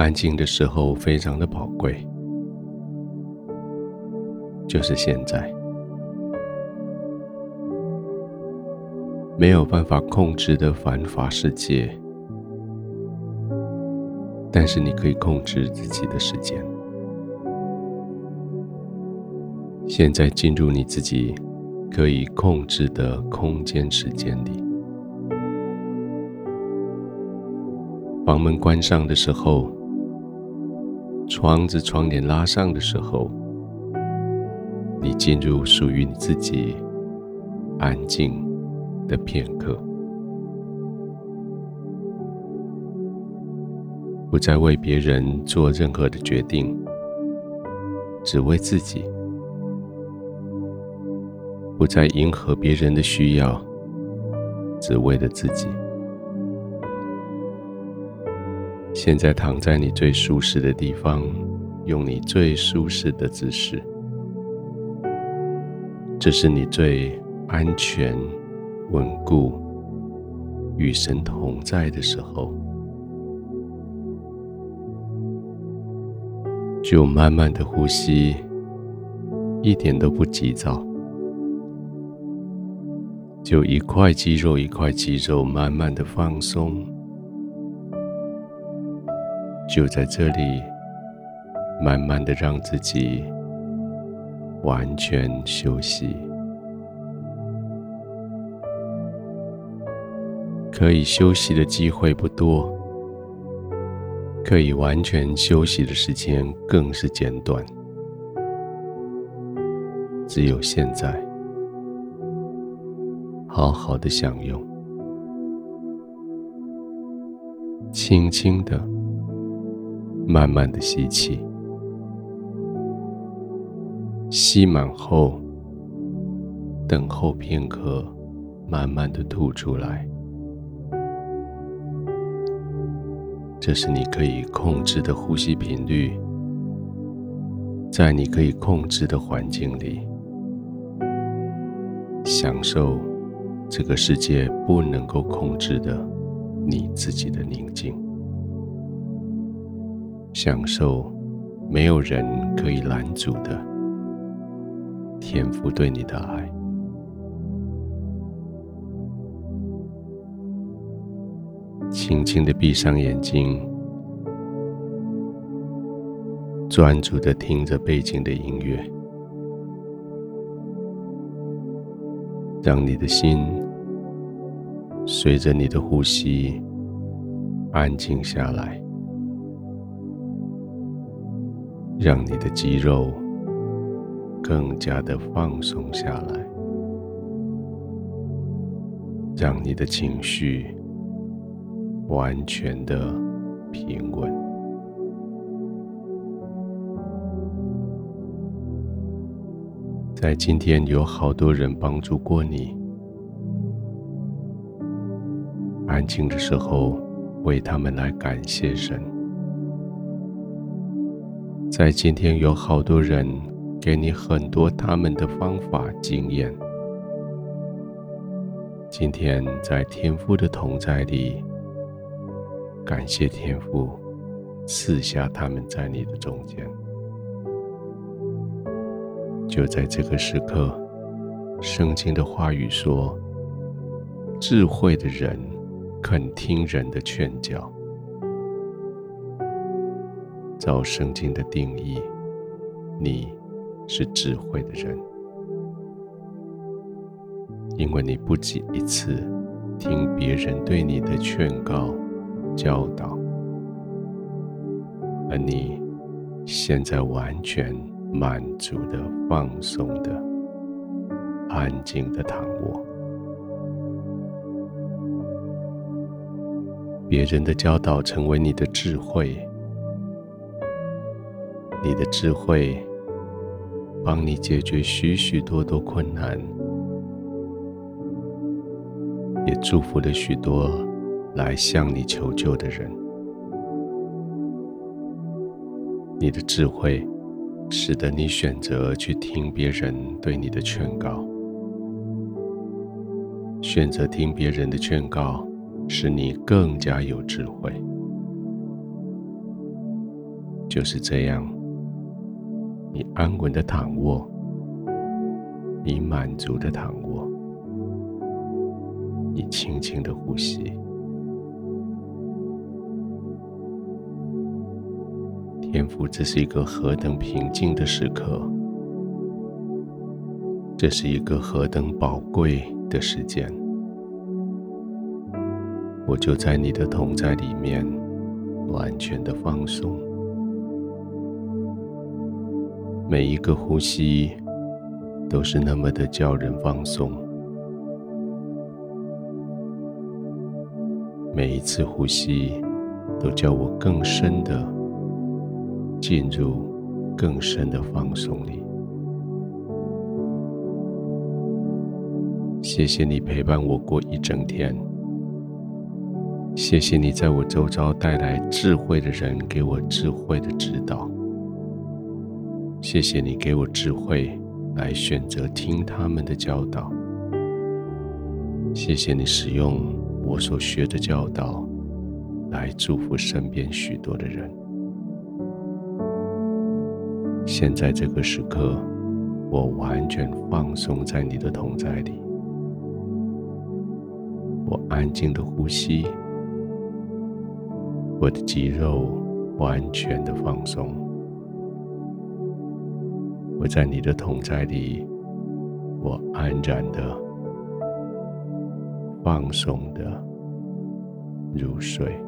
安静的时候非常的宝贵，就是现在。没有办法控制的繁华世界，但是你可以控制自己的时间。现在进入你自己可以控制的空间时间里。房门关上的时候，窗子窗帘拉上的时候，你进入属于你自己安静的片刻，不再为别人做任何的决定，只为自己；不再迎合别人的需要，只为了自己。现在躺在你最舒适的地方，用你最舒适的姿势，这是你最安全。稳固，与神同在的时候，就慢慢的呼吸，一点都不急躁，就一块肌肉一块肌肉慢慢的放松，就在这里，慢慢的让自己完全休息。可以休息的机会不多，可以完全休息的时间更是简短。只有现在，好好的享用，轻轻的、慢慢的吸气，吸满后，等候片刻，慢慢的吐出来。这是你可以控制的呼吸频率，在你可以控制的环境里，享受这个世界不能够控制的你自己的宁静，享受没有人可以拦阻的天父对你的爱。轻轻的闭上眼睛，专注的听着背景的音乐，让你的心随着你的呼吸安静下来，让你的肌肉更加的放松下来，让你的情绪。完全的平稳。在今天，有好多人帮助过你。安静的时候，为他们来感谢神。在今天，有好多人给你很多他们的方法经验。今天，在天父的同在里。感谢天父赐下他们在你的中间。就在这个时刻，圣经的话语说：“智慧的人肯听人的劝教。”照圣经的定义，你是智慧的人，因为你不仅一次听别人对你的劝告。教导，而你现在完全满足的、放松的、安静的躺卧。别人的教导成为你的智慧，你的智慧帮你解决许许多多困难，也祝福了许多。来向你求救的人，你的智慧使得你选择去听别人对你的劝告，选择听别人的劝告，使你更加有智慧。就是这样，你安稳的躺卧，你满足的躺卧，你轻轻的呼吸。天赋，这是一个何等平静的时刻，这是一个何等宝贵的时间。我就在你的同在里面，完全的放松。每一个呼吸都是那么的叫人放松，每一次呼吸都叫我更深的。进入更深的放松里。谢谢你陪伴我过一整天。谢谢你在我周遭带来智慧的人，给我智慧的指导。谢谢你给我智慧来选择听他们的教导。谢谢你使用我所学的教导来祝福身边许多的人。现在这个时刻，我完全放松在你的同在里，我安静的呼吸，我的肌肉完全的放松，我在你的同在里，我安然的放松的入睡。